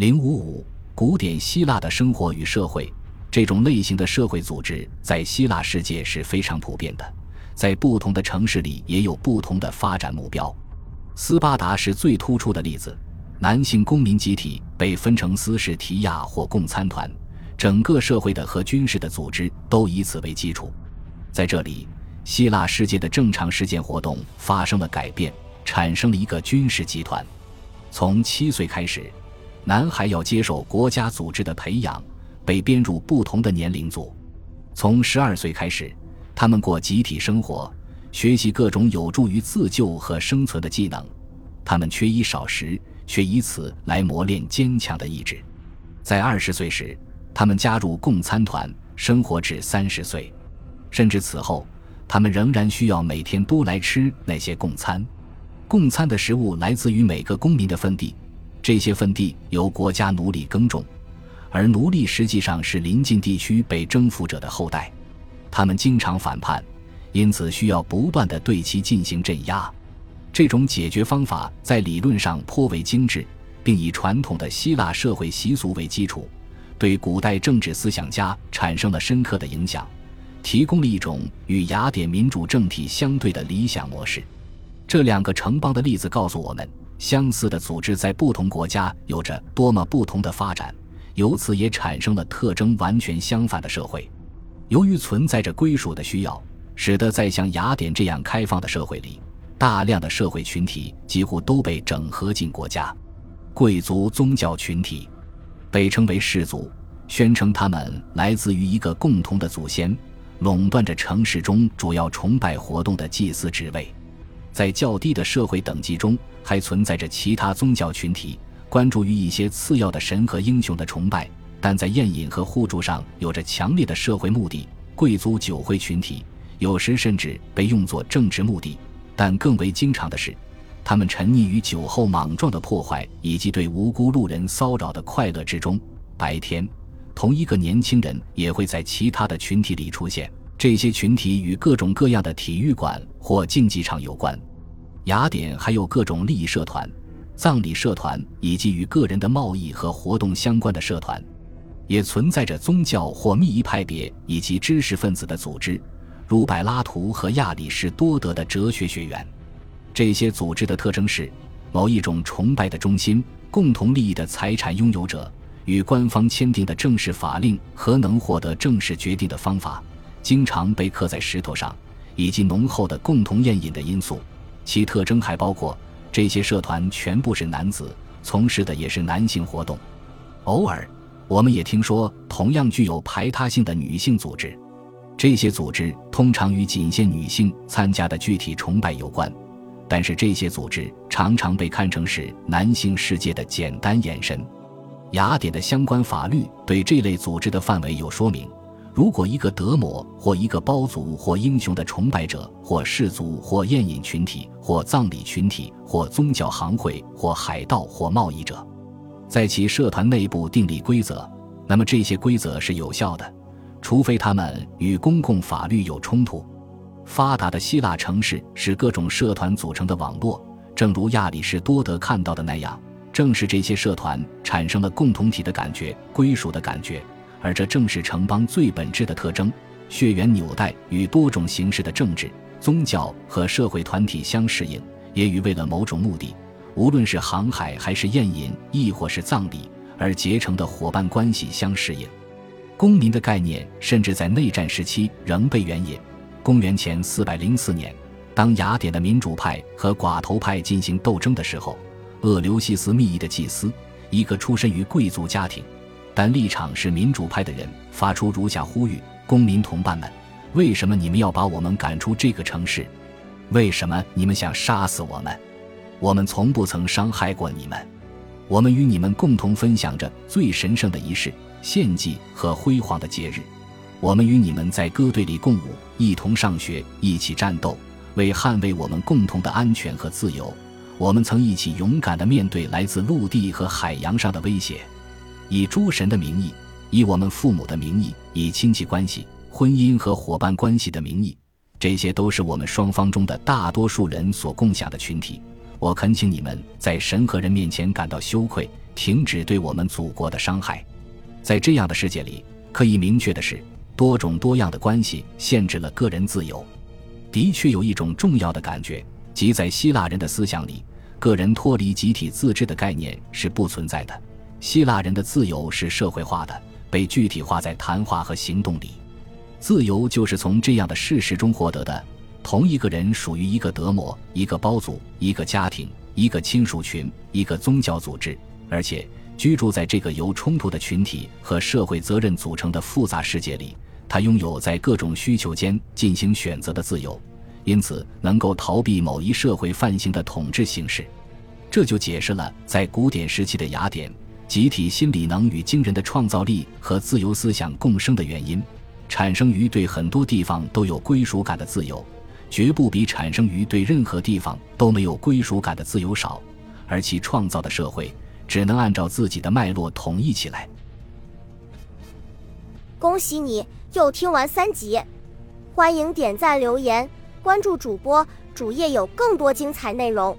零五五，古典希腊的生活与社会，这种类型的社会组织在希腊世界是非常普遍的，在不同的城市里也有不同的发展目标。斯巴达是最突出的例子，男性公民集体被分成斯氏提亚或共参团，整个社会的和军事的组织都以此为基础。在这里，希腊世界的正常事件活动发生了改变，产生了一个军事集团。从七岁开始。男孩要接受国家组织的培养，被编入不同的年龄组。从十二岁开始，他们过集体生活，学习各种有助于自救和生存的技能。他们缺衣少食，却以此来磨练坚强的意志。在二十岁时，他们加入共餐团，生活至三十岁，甚至此后，他们仍然需要每天都来吃那些共餐。共餐的食物来自于每个公民的分地。这些份地由国家奴隶耕种，而奴隶实际上是邻近地区被征服者的后代，他们经常反叛，因此需要不断的对其进行镇压。这种解决方法在理论上颇为精致，并以传统的希腊社会习俗为基础，对古代政治思想家产生了深刻的影响，提供了一种与雅典民主政体相对的理想模式。这两个城邦的例子告诉我们。相似的组织在不同国家有着多么不同的发展，由此也产生了特征完全相反的社会。由于存在着归属的需要，使得在像雅典这样开放的社会里，大量的社会群体几乎都被整合进国家。贵族宗教群体被称为氏族，宣称他们来自于一个共同的祖先，垄断着城市中主要崇拜活动的祭祀职位。在较低的社会等级中，还存在着其他宗教群体，关注于一些次要的神和英雄的崇拜，但在宴饮和互助上有着强烈的社会目的。贵族酒会群体有时甚至被用作政治目的，但更为经常的是，他们沉溺于酒后莽撞的破坏以及对无辜路人骚扰的快乐之中。白天，同一个年轻人也会在其他的群体里出现。这些群体与各种各样的体育馆或竞技场有关。雅典还有各种利益社团、葬礼社团以及与个人的贸易和活动相关的社团，也存在着宗教或秘仪派别以及知识分子的组织，如柏拉图和亚里士多德的哲学学院。这些组织的特征是某一种崇拜的中心、共同利益的财产拥有者、与官方签订的正式法令和能获得正式决定的方法。经常被刻在石头上，以及浓厚的共同宴饮的因素。其特征还包括这些社团全部是男子，从事的也是男性活动。偶尔，我们也听说同样具有排他性的女性组织。这些组织通常与仅限女性参加的具体崇拜有关，但是这些组织常常被看成是男性世界的简单延伸。雅典的相关法律对这类组织的范围有说明。如果一个德摩或一个包族或英雄的崇拜者或氏族或宴饮群体或葬礼群体或宗教行会或海盗或贸易者，在其社团内部订立规则，那么这些规则是有效的，除非他们与公共法律有冲突。发达的希腊城市是各种社团组成的网络，正如亚里士多德看到的那样，正是这些社团产生了共同体的感觉、归属的感觉。而这正是城邦最本质的特征：血缘纽带与多种形式的政治、宗教和社会团体相适应，也与为了某种目的，无论是航海还是宴饮，亦或是葬礼而结成的伙伴关系相适应。公民的概念甚至在内战时期仍被援引。公元前四百零四年，当雅典的民主派和寡头派进行斗争的时候，厄留西斯密仪的祭司，一个出身于贵族家庭。但立场是民主派的人发出如下呼吁：公民同伴们，为什么你们要把我们赶出这个城市？为什么你们想杀死我们？我们从不曾伤害过你们。我们与你们共同分享着最神圣的仪式、献祭和辉煌的节日。我们与你们在歌队里共舞，一同上学，一起战斗，为捍卫我们共同的安全和自由。我们曾一起勇敢地面对来自陆地和海洋上的威胁。以诸神的名义，以我们父母的名义，以亲戚关系、婚姻和伙伴关系的名义，这些都是我们双方中的大多数人所共享的群体。我恳请你们在神和人面前感到羞愧，停止对我们祖国的伤害。在这样的世界里，可以明确的是，多种多样的关系限制了个人自由。的确有一种重要的感觉，即在希腊人的思想里，个人脱离集体自治的概念是不存在的。希腊人的自由是社会化的，被具体化在谈话和行动里。自由就是从这样的事实中获得的。同一个人属于一个德摩、一个包族、一个家庭、一个亲属群、一个宗教组织，而且居住在这个由冲突的群体和社会责任组成的复杂世界里。他拥有在各种需求间进行选择的自由，因此能够逃避某一社会范型的统治形式。这就解释了在古典时期的雅典，集体心理能与惊人的创造力和自由思想共生的原因，产生于对很多地方都有归属感的自由。绝不比产生于对任何地方都没有归属感的自由少，而其创造的社会只能按照自己的脉络统一起来。恭喜你又听完三集，欢迎点赞、留言、关注主播，主页有更多精彩内容。